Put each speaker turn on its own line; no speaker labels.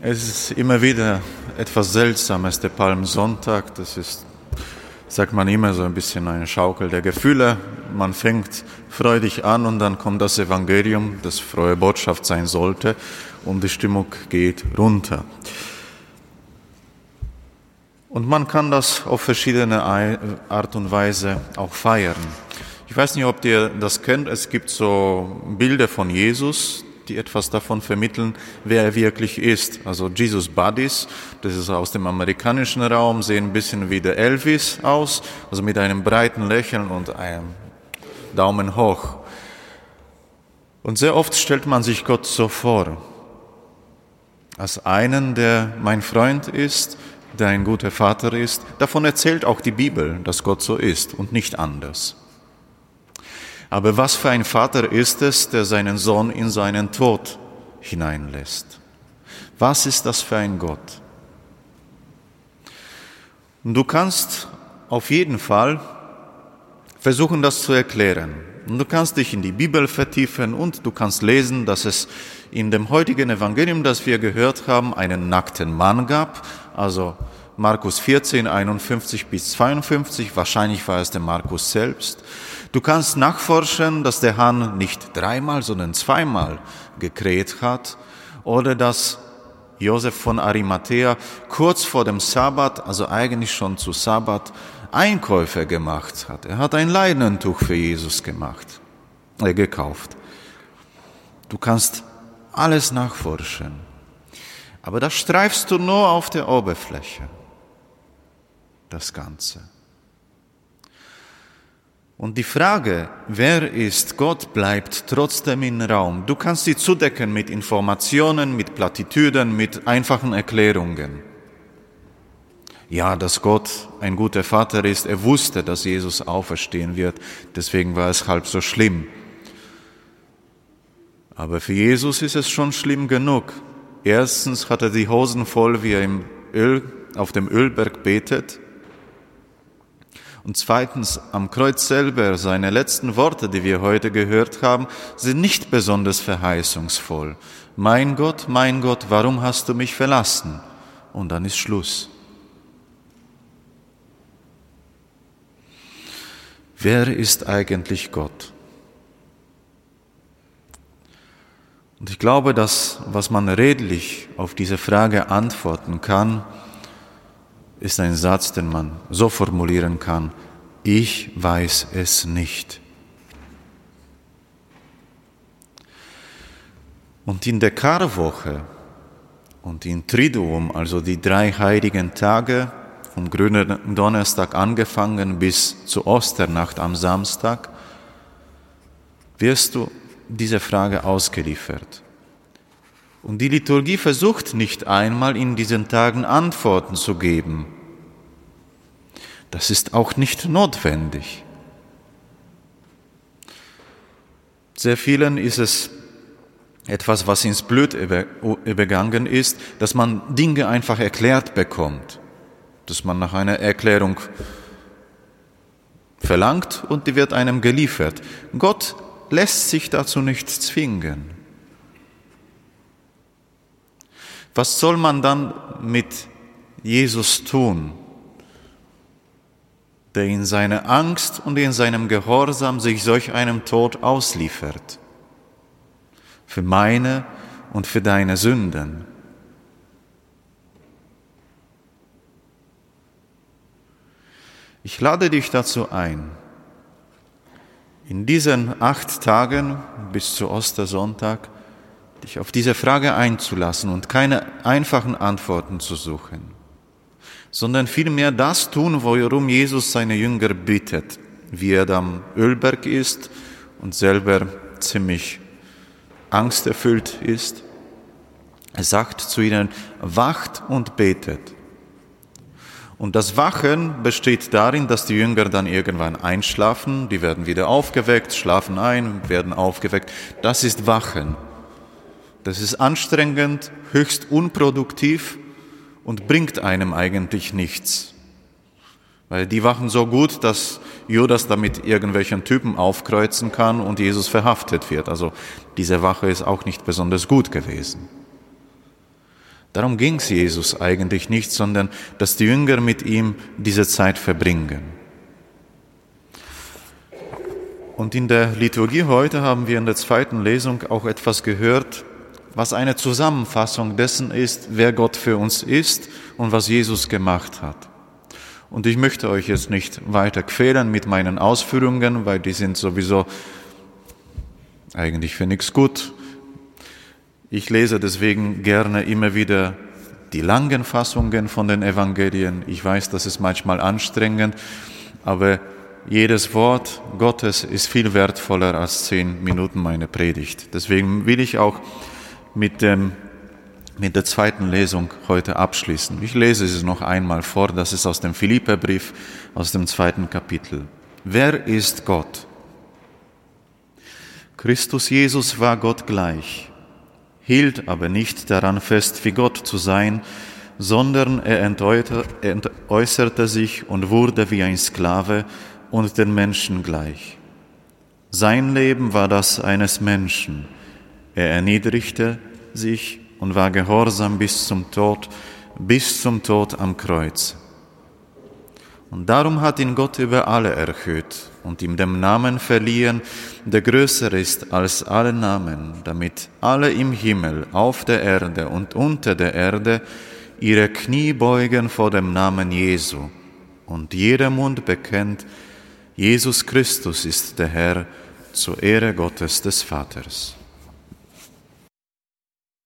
Es ist immer wieder etwas Seltsames, der Palmsonntag. Das ist, sagt man immer, so ein bisschen eine Schaukel der Gefühle. Man fängt freudig an und dann kommt das Evangelium, das frohe Botschaft sein sollte, und die Stimmung geht runter. Und man kann das auf verschiedene Art und Weise auch feiern. Ich weiß nicht, ob ihr das kennt. Es gibt so Bilder von Jesus, die etwas davon vermitteln, wer er wirklich ist. Also Jesus Buddies, das ist aus dem amerikanischen Raum, sehen ein bisschen wie der Elvis aus, also mit einem breiten Lächeln und einem Daumen hoch. Und sehr oft stellt man sich Gott so vor, als einen, der mein Freund ist, der ein guter Vater ist. Davon erzählt auch die Bibel, dass Gott so ist und nicht anders. Aber was für ein Vater ist es, der seinen Sohn in seinen Tod hineinlässt? Was ist das für ein Gott? Und du kannst auf jeden Fall versuchen, das zu erklären. Und du kannst dich in die Bibel vertiefen und du kannst lesen, dass es in dem heutigen Evangelium, das wir gehört haben, einen nackten Mann gab, also Markus 14, 51 bis 52, wahrscheinlich war es der Markus selbst. Du kannst nachforschen, dass der Hahn nicht dreimal, sondern zweimal gekräht hat oder dass Josef von Arimathea kurz vor dem Sabbat, also eigentlich schon zu Sabbat, Einkäufe gemacht hat. Er hat ein Leinentuch für Jesus gemacht, äh, gekauft. Du kannst alles nachforschen. Aber das streifst du nur auf der Oberfläche, das Ganze. Und die Frage, wer ist Gott, bleibt trotzdem im Raum. Du kannst sie zudecken mit Informationen, mit Plattitüden, mit einfachen Erklärungen. Ja, dass Gott ein guter Vater ist, er wusste, dass Jesus auferstehen wird, deswegen war es halb so schlimm. Aber für Jesus ist es schon schlimm genug. Erstens hat er die Hosen voll, wie er im Öl, auf dem Ölberg betet. Und zweitens, am Kreuz selber, seine letzten Worte, die wir heute gehört haben, sind nicht besonders verheißungsvoll. Mein Gott, mein Gott, warum hast du mich verlassen? Und dann ist Schluss. Wer ist eigentlich Gott? Und ich glaube, dass was man redlich auf diese Frage antworten kann, ist ein Satz, den man so formulieren kann, ich weiß es nicht. Und in der Karwoche und in Triduum, also die drei heiligen Tage, vom grünen Donnerstag angefangen bis zur Osternacht am Samstag, wirst du diese Frage ausgeliefert. Und die Liturgie versucht nicht einmal in diesen Tagen Antworten zu geben. Das ist auch nicht notwendig. Sehr vielen ist es etwas, was ins Blut übergangen ist, dass man Dinge einfach erklärt bekommt, dass man nach einer Erklärung verlangt und die wird einem geliefert. Gott lässt sich dazu nicht zwingen. Was soll man dann mit Jesus tun, der in seiner Angst und in seinem Gehorsam sich solch einem Tod ausliefert? Für meine und für deine Sünden. Ich lade dich dazu ein, in diesen acht Tagen bis zu Ostersonntag dich auf diese Frage einzulassen und keine einfachen Antworten zu suchen, sondern vielmehr das tun, worum Jesus seine Jünger bittet, wie er am Ölberg ist und selber ziemlich angsterfüllt ist. Er sagt zu ihnen, wacht und betet. Und das Wachen besteht darin, dass die Jünger dann irgendwann einschlafen, die werden wieder aufgeweckt, schlafen ein, werden aufgeweckt. Das ist Wachen. Das ist anstrengend, höchst unproduktiv und bringt einem eigentlich nichts. Weil die wachen so gut, dass Judas damit irgendwelchen Typen aufkreuzen kann und Jesus verhaftet wird. Also diese Wache ist auch nicht besonders gut gewesen. Darum ging es Jesus eigentlich nicht, sondern dass die Jünger mit ihm diese Zeit verbringen. Und in der Liturgie heute haben wir in der zweiten Lesung auch etwas gehört, was eine Zusammenfassung dessen ist, wer Gott für uns ist und was Jesus gemacht hat. Und ich möchte euch jetzt nicht weiter quälen mit meinen Ausführungen, weil die sind sowieso eigentlich für nichts gut. Ich lese deswegen gerne immer wieder die langen Fassungen von den Evangelien. Ich weiß, das ist manchmal anstrengend, aber jedes Wort Gottes ist viel wertvoller als zehn Minuten meine Predigt. Deswegen will ich auch mit, dem, mit der zweiten Lesung heute abschließen. Ich lese es noch einmal vor, das ist aus dem Philipperbrief, aus dem zweiten Kapitel. Wer ist Gott? Christus Jesus war Gott gleich, hielt aber nicht daran fest, wie Gott zu sein, sondern er entäußerte sich und wurde wie ein Sklave und den Menschen gleich. Sein Leben war das eines Menschen, er erniedrigte sich und war gehorsam bis zum Tod, bis zum Tod am Kreuz. Und darum hat ihn Gott über alle erhöht und ihm den Namen verliehen, der größer ist als alle Namen, damit alle im Himmel, auf der Erde und unter der Erde ihre Knie beugen vor dem Namen Jesu und jeder Mund bekennt, Jesus Christus ist der Herr zur Ehre Gottes des Vaters.